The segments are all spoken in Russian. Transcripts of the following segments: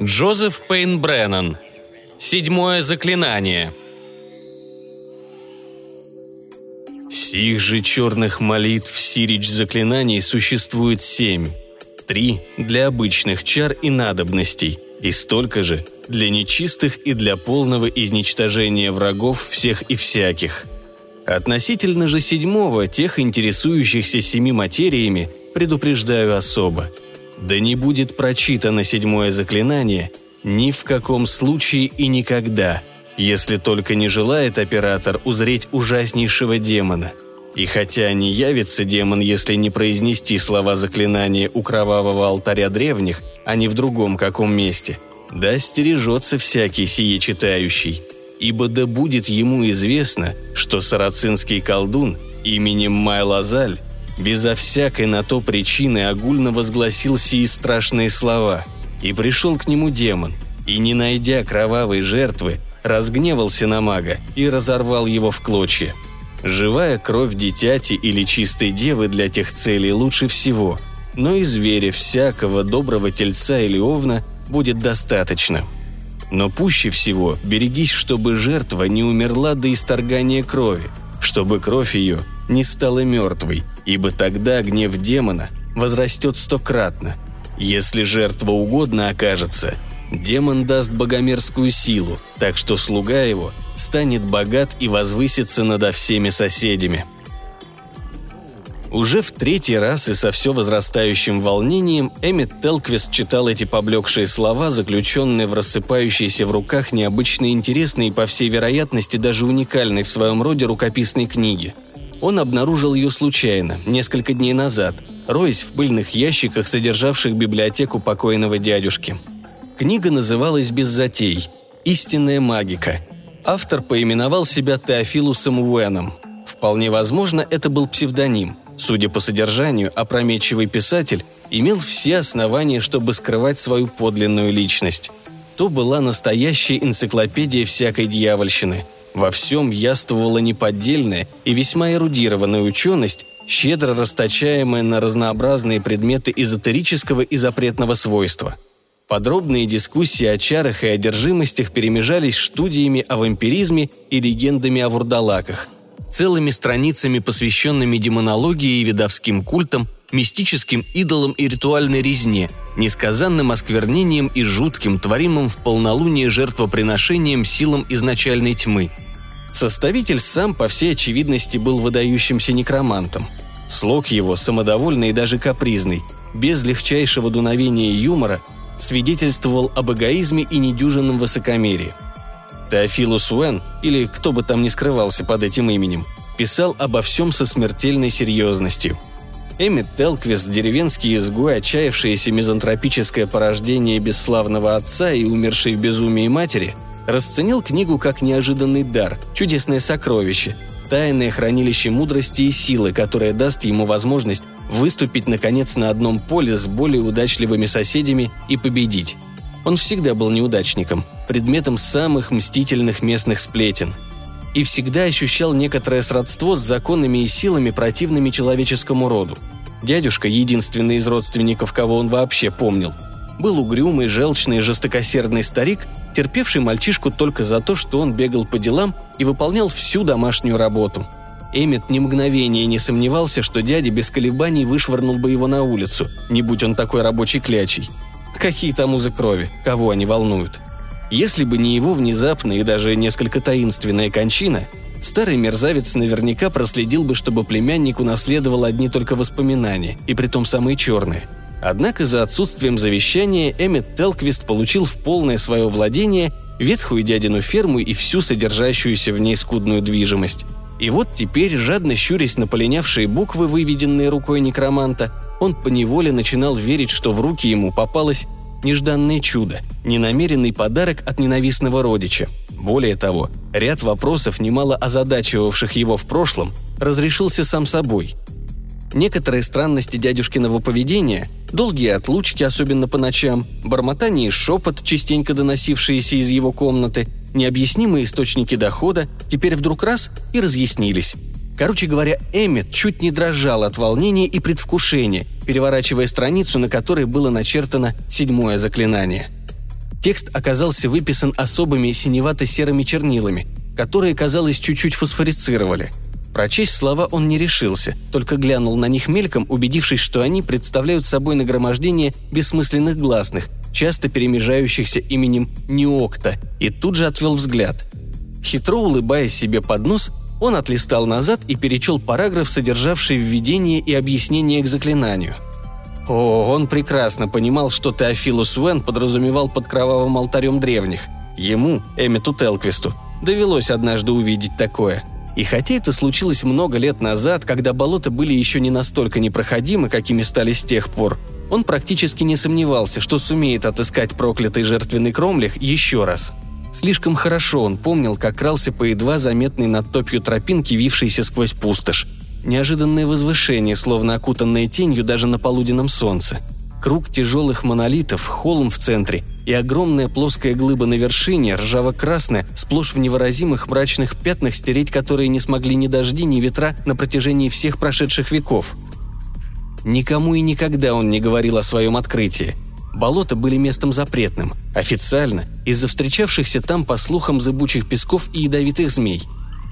Джозеф Пейн Бреннан. Седьмое заклинание. Сих же черных молитв Сирич заклинаний существует семь. Три для обычных чар и надобностей, и столько же для нечистых и для полного изничтожения врагов всех и всяких. Относительно же седьмого, тех интересующихся семи материями, предупреждаю особо – да не будет прочитано седьмое заклинание ни в каком случае и никогда, если только не желает оператор узреть ужаснейшего демона. И хотя не явится демон, если не произнести слова заклинания у кровавого алтаря древних, а не в другом каком месте, да стережется всякий сие читающий, ибо да будет ему известно, что сарацинский колдун именем Майлазаль безо всякой на то причины огульно возгласил сии страшные слова. И пришел к нему демон, и, не найдя кровавой жертвы, разгневался на мага и разорвал его в клочья. Живая кровь дитяти или чистой девы для тех целей лучше всего, но и зверя всякого доброго тельца или овна будет достаточно. Но пуще всего берегись, чтобы жертва не умерла до исторгания крови, чтобы кровь ее не стала мертвой, ибо тогда гнев демона возрастет стократно. Если жертва угодно окажется, демон даст богомерзкую силу, так что слуга его станет богат и возвысится над всеми соседями. Уже в третий раз и со все возрастающим волнением Эммет Телквист читал эти поблекшие слова, заключенные в рассыпающейся в руках необычно интересной и, по всей вероятности, даже уникальной в своем роде рукописной книге – он обнаружил ее случайно, несколько дней назад, роясь в пыльных ящиках, содержавших библиотеку покойного дядюшки. Книга называлась «Без затей. Истинная магика». Автор поименовал себя Теофилусом Уэном. Вполне возможно, это был псевдоним. Судя по содержанию, опрометчивый писатель имел все основания, чтобы скрывать свою подлинную личность. То была настоящая энциклопедия всякой дьявольщины – во всем яствовала неподдельная и весьма эрудированная ученость, щедро расточаемая на разнообразные предметы эзотерического и запретного свойства. Подробные дискуссии о чарах и одержимостях перемежались студиями о вампиризме и легендами о вурдалаках, целыми страницами, посвященными демонологии и видовским культам, мистическим идолам и ритуальной резне, несказанным осквернением и жутким, творимым в полнолуние жертвоприношением силам изначальной тьмы – Составитель сам, по всей очевидности, был выдающимся некромантом. Слог его, самодовольный и даже капризный, без легчайшего дуновения юмора, свидетельствовал об эгоизме и недюжинном высокомерии. Теофилус Уэн, или кто бы там ни скрывался под этим именем, писал обо всем со смертельной серьезностью. Эммит Телквист, деревенский изгой, отчаявшееся мизантропическое порождение бесславного отца и умершей в безумии матери – расценил книгу как неожиданный дар, чудесное сокровище, тайное хранилище мудрости и силы, которое даст ему возможность выступить, наконец, на одном поле с более удачливыми соседями и победить. Он всегда был неудачником, предметом самых мстительных местных сплетен. И всегда ощущал некоторое сродство с законами и силами, противными человеческому роду. Дядюшка, единственный из родственников, кого он вообще помнил, был угрюмый, желчный, жестокосердный старик, терпевший мальчишку только за то, что он бегал по делам и выполнял всю домашнюю работу. Эммет ни мгновения не сомневался, что дядя без колебаний вышвырнул бы его на улицу, не будь он такой рабочий клячей. Какие там узы крови, кого они волнуют. Если бы не его внезапная и даже несколько таинственная кончина, старый мерзавец наверняка проследил бы, чтобы племянник унаследовал одни только воспоминания, и притом самые черные – Однако за отсутствием завещания Эммет Телквист получил в полное свое владение ветхую дядину ферму и всю содержащуюся в ней скудную движимость. И вот теперь, жадно щурясь на полинявшие буквы, выведенные рукой некроманта, он поневоле начинал верить, что в руки ему попалось нежданное чудо, ненамеренный подарок от ненавистного родича. Более того, ряд вопросов, немало озадачивавших его в прошлом, разрешился сам собой – Некоторые странности дядюшкиного поведения, долгие отлучки, особенно по ночам, бормотание и шепот, частенько доносившиеся из его комнаты, необъяснимые источники дохода теперь вдруг раз и разъяснились. Короче говоря, Эммет чуть не дрожал от волнения и предвкушения, переворачивая страницу, на которой было начертано седьмое заклинание. Текст оказался выписан особыми синевато-серыми чернилами, которые, казалось, чуть-чуть фосфорицировали. Прочесть слова он не решился, только глянул на них мельком, убедившись, что они представляют собой нагромождение бессмысленных гласных, часто перемежающихся именем Неокта, и тут же отвел взгляд. Хитро улыбаясь себе под нос, он отлистал назад и перечел параграф, содержавший введение и объяснение к заклинанию. О, он прекрасно понимал, что Теофилус Уэн подразумевал под кровавым алтарем древних. Ему, Эммету Телквисту, довелось однажды увидеть такое. И хотя это случилось много лет назад, когда болота были еще не настолько непроходимы, какими стали с тех пор, он практически не сомневался, что сумеет отыскать проклятый жертвенный кромлях еще раз – Слишком хорошо он помнил, как крался по едва заметной над топью тропинки, вившейся сквозь пустошь. Неожиданное возвышение, словно окутанное тенью даже на полуденном солнце. Круг тяжелых монолитов, холм в центре и огромная плоская глыба на вершине, ржаво-красная, сплошь в невыразимых мрачных пятнах, стереть которые не смогли ни дожди, ни ветра на протяжении всех прошедших веков. Никому и никогда он не говорил о своем открытии – Болота были местом запретным, официально, из-за встречавшихся там, по слухам, зыбучих песков и ядовитых змей.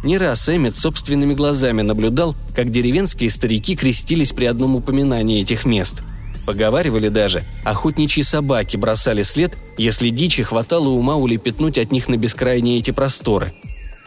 Не раз Эммет собственными глазами наблюдал, как деревенские старики крестились при одном упоминании этих мест. Поговаривали даже, охотничьи собаки бросали след, если дичи хватало ума улепетнуть от них на бескрайние эти просторы.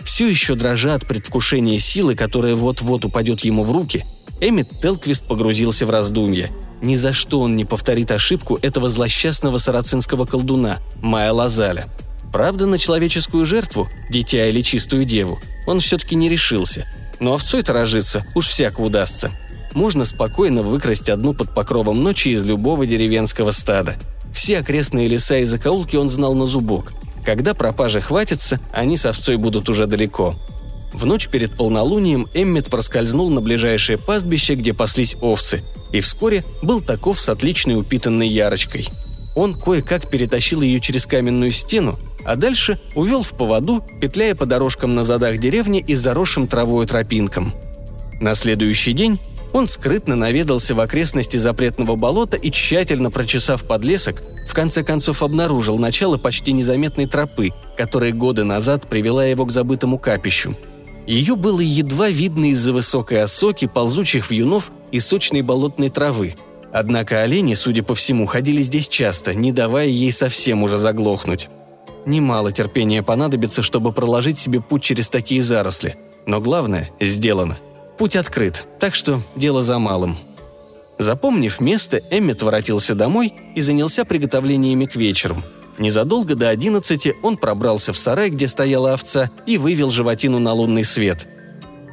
Все еще дрожа от предвкушения силы, которая вот-вот упадет ему в руки, Эммет Телквист погрузился в раздумья – ни за что он не повторит ошибку этого злосчастного сарацинского колдуна, Майя Лазаля. Правда, на человеческую жертву, дитя или чистую деву, он все-таки не решился. Но овцой-то рожиться уж всяко удастся. Можно спокойно выкрасть одну под покровом ночи из любого деревенского стада. Все окрестные леса и закоулки он знал на зубок. Когда пропажи хватится, они с овцой будут уже далеко. В ночь перед полнолунием Эммет проскользнул на ближайшее пастбище, где паслись овцы, и вскоре был таков с отличной упитанной ярочкой. Он кое-как перетащил ее через каменную стену, а дальше увел в поводу, петляя по дорожкам на задах деревни и заросшим травой тропинкам. На следующий день он скрытно наведался в окрестности запретного болота и, тщательно прочесав подлесок, в конце концов обнаружил начало почти незаметной тропы, которая годы назад привела его к забытому капищу – ее было едва видно из-за высокой осоки, ползучих вьюнов и сочной болотной травы. Однако олени, судя по всему, ходили здесь часто, не давая ей совсем уже заглохнуть. Немало терпения понадобится, чтобы проложить себе путь через такие заросли. Но главное – сделано. Путь открыт, так что дело за малым. Запомнив место, Эммет воротился домой и занялся приготовлениями к вечеру – Незадолго до одиннадцати он пробрался в сарай, где стояла овца, и вывел животину на лунный свет.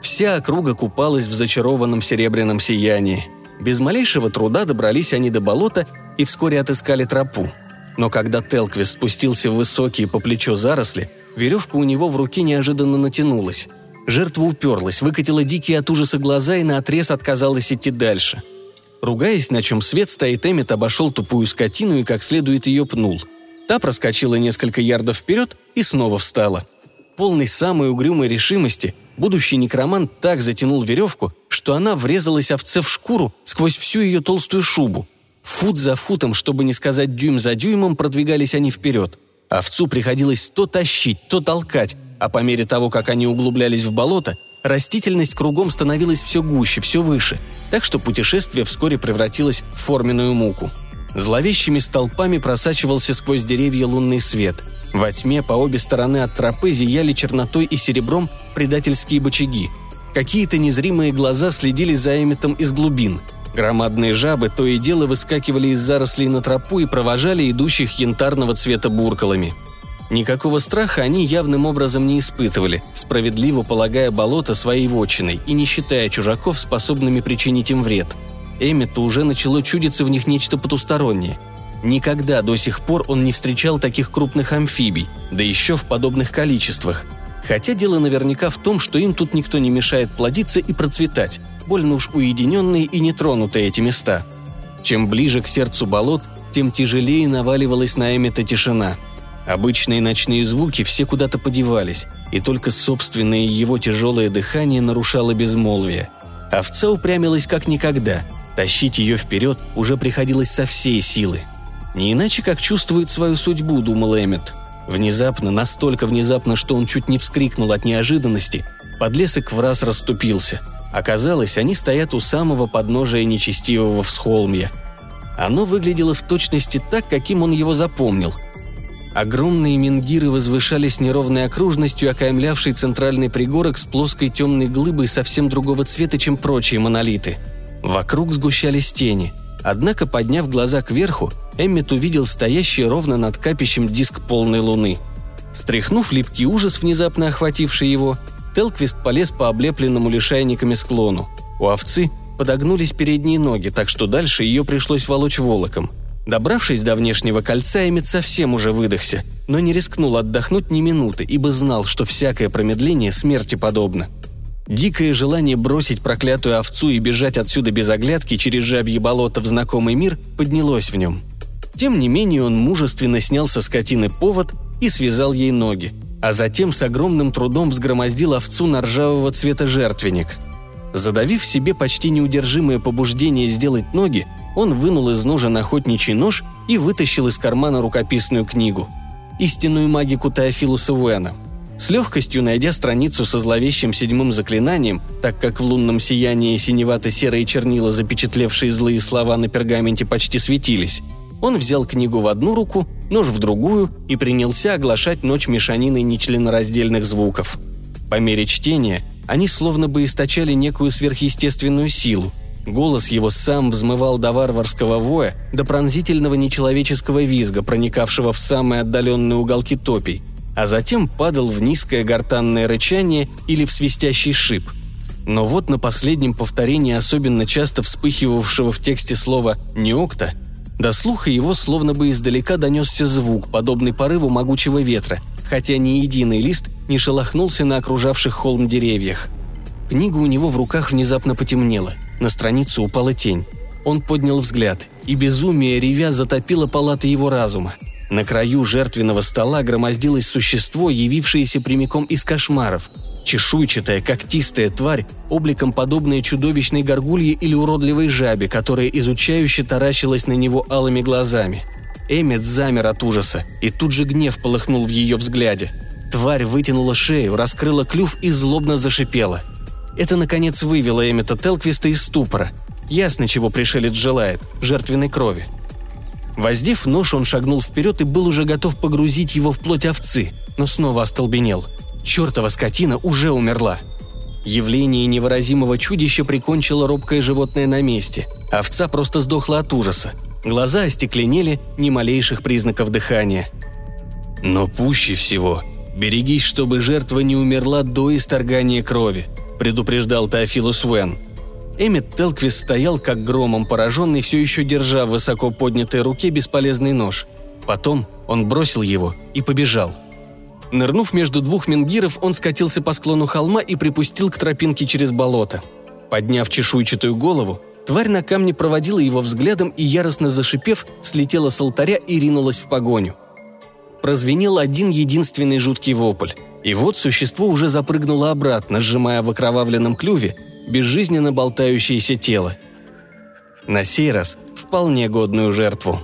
Вся округа купалась в зачарованном серебряном сиянии. Без малейшего труда добрались они до болота и вскоре отыскали тропу. Но когда Телквис спустился в высокие по плечо заросли, веревка у него в руке неожиданно натянулась. Жертва уперлась, выкатила дикие от ужаса глаза и наотрез отказалась идти дальше. Ругаясь, на чем свет стоит, Эммет обошел тупую скотину и как следует ее пнул – Та проскочила несколько ярдов вперед и снова встала. Полный самой угрюмой решимости, будущий некромант так затянул веревку, что она врезалась овце в шкуру сквозь всю ее толстую шубу. Фут за футом, чтобы не сказать дюйм за дюймом, продвигались они вперед. Овцу приходилось то тащить, то толкать, а по мере того, как они углублялись в болото, растительность кругом становилась все гуще, все выше, так что путешествие вскоре превратилось в форменную муку – Зловещими столпами просачивался сквозь деревья лунный свет. Во тьме по обе стороны от тропы зияли чернотой и серебром предательские бочаги. Какие-то незримые глаза следили за Эмметом из глубин. Громадные жабы то и дело выскакивали из зарослей на тропу и провожали идущих янтарного цвета буркалами. Никакого страха они явным образом не испытывали, справедливо полагая болото своей вотчиной и не считая чужаков способными причинить им вред – Эммету уже начало чудиться в них нечто потустороннее. Никогда до сих пор он не встречал таких крупных амфибий, да еще в подобных количествах. Хотя дело наверняка в том, что им тут никто не мешает плодиться и процветать, больно уж уединенные и нетронутые эти места. Чем ближе к сердцу болот, тем тяжелее наваливалась на Эммета тишина. Обычные ночные звуки все куда-то подевались, и только собственное его тяжелое дыхание нарушало безмолвие. Овца упрямилась как никогда. Тащить ее вперед уже приходилось со всей силы. Не иначе, как чувствует свою судьбу, думал Эммет. Внезапно, настолько внезапно, что он чуть не вскрикнул от неожиданности, подлесок в раз расступился. Оказалось, они стоят у самого подножия нечестивого всхолмья. Оно выглядело в точности так, каким он его запомнил – Огромные менгиры возвышались неровной окружностью, окаймлявшей центральный пригорок с плоской темной глыбой совсем другого цвета, чем прочие монолиты. Вокруг сгущались тени. Однако, подняв глаза кверху, Эммет увидел стоящий ровно над капищем диск полной луны. Стряхнув липкий ужас, внезапно охвативший его, Телквист полез по облепленному лишайниками склону. У овцы подогнулись передние ноги, так что дальше ее пришлось волочь волоком – Добравшись до внешнего кольца, Эмит совсем уже выдохся, но не рискнул отдохнуть ни минуты, ибо знал, что всякое промедление смерти подобно. Дикое желание бросить проклятую овцу и бежать отсюда без оглядки через жабье болото в знакомый мир поднялось в нем. Тем не менее он мужественно снял со скотины повод и связал ей ноги, а затем с огромным трудом взгромоздил овцу на ржавого цвета жертвенник – Задавив в себе почти неудержимое побуждение сделать ноги, он вынул из ножа охотничий нож и вытащил из кармана рукописную книгу. Истинную магику Теофилуса Уэна. С легкостью найдя страницу со зловещим седьмым заклинанием, так как в лунном сиянии синевато-серые чернила, запечатлевшие злые слова на пергаменте, почти светились, он взял книгу в одну руку, нож в другую и принялся оглашать ночь мешанины нечленораздельных звуков. По мере чтения они словно бы источали некую сверхъестественную силу. Голос его сам взмывал до варварского воя, до пронзительного нечеловеческого визга, проникавшего в самые отдаленные уголки топий, а затем падал в низкое гортанное рычание или в свистящий шип. Но вот на последнем повторении особенно часто вспыхивавшего в тексте слова «неокта» до слуха его словно бы издалека донесся звук, подобный порыву могучего ветра, хотя ни единый лист не шелохнулся на окружавших холм деревьях. Книга у него в руках внезапно потемнела, на страницу упала тень. Он поднял взгляд, и безумие ревя затопило палаты его разума. На краю жертвенного стола громоздилось существо, явившееся прямиком из кошмаров. Чешуйчатая, когтистая тварь, обликом подобная чудовищной горгулье или уродливой жабе, которая изучающе таращилась на него алыми глазами. Эммет замер от ужаса, и тут же гнев полыхнул в ее взгляде – Тварь вытянула шею, раскрыла клюв и злобно зашипела. Это, наконец, вывело Эммета Телквиста из ступора. Ясно, чего пришелец желает – жертвенной крови. Воздев нож, он шагнул вперед и был уже готов погрузить его в плоть овцы, но снова остолбенел. Чертова скотина уже умерла. Явление невыразимого чудища прикончило робкое животное на месте. Овца просто сдохла от ужаса. Глаза остекленели, ни малейших признаков дыхания. Но пуще всего «Берегись, чтобы жертва не умерла до исторгания крови», – предупреждал Теофилус Уэн. Эммет Телквис стоял как громом пораженный, все еще держа в высоко поднятой руке бесполезный нож. Потом он бросил его и побежал. Нырнув между двух менгиров, он скатился по склону холма и припустил к тропинке через болото. Подняв чешуйчатую голову, тварь на камне проводила его взглядом и, яростно зашипев, слетела с алтаря и ринулась в погоню – прозвенел один единственный жуткий вопль. И вот существо уже запрыгнуло обратно, сжимая в окровавленном клюве безжизненно болтающееся тело. На сей раз вполне годную жертву.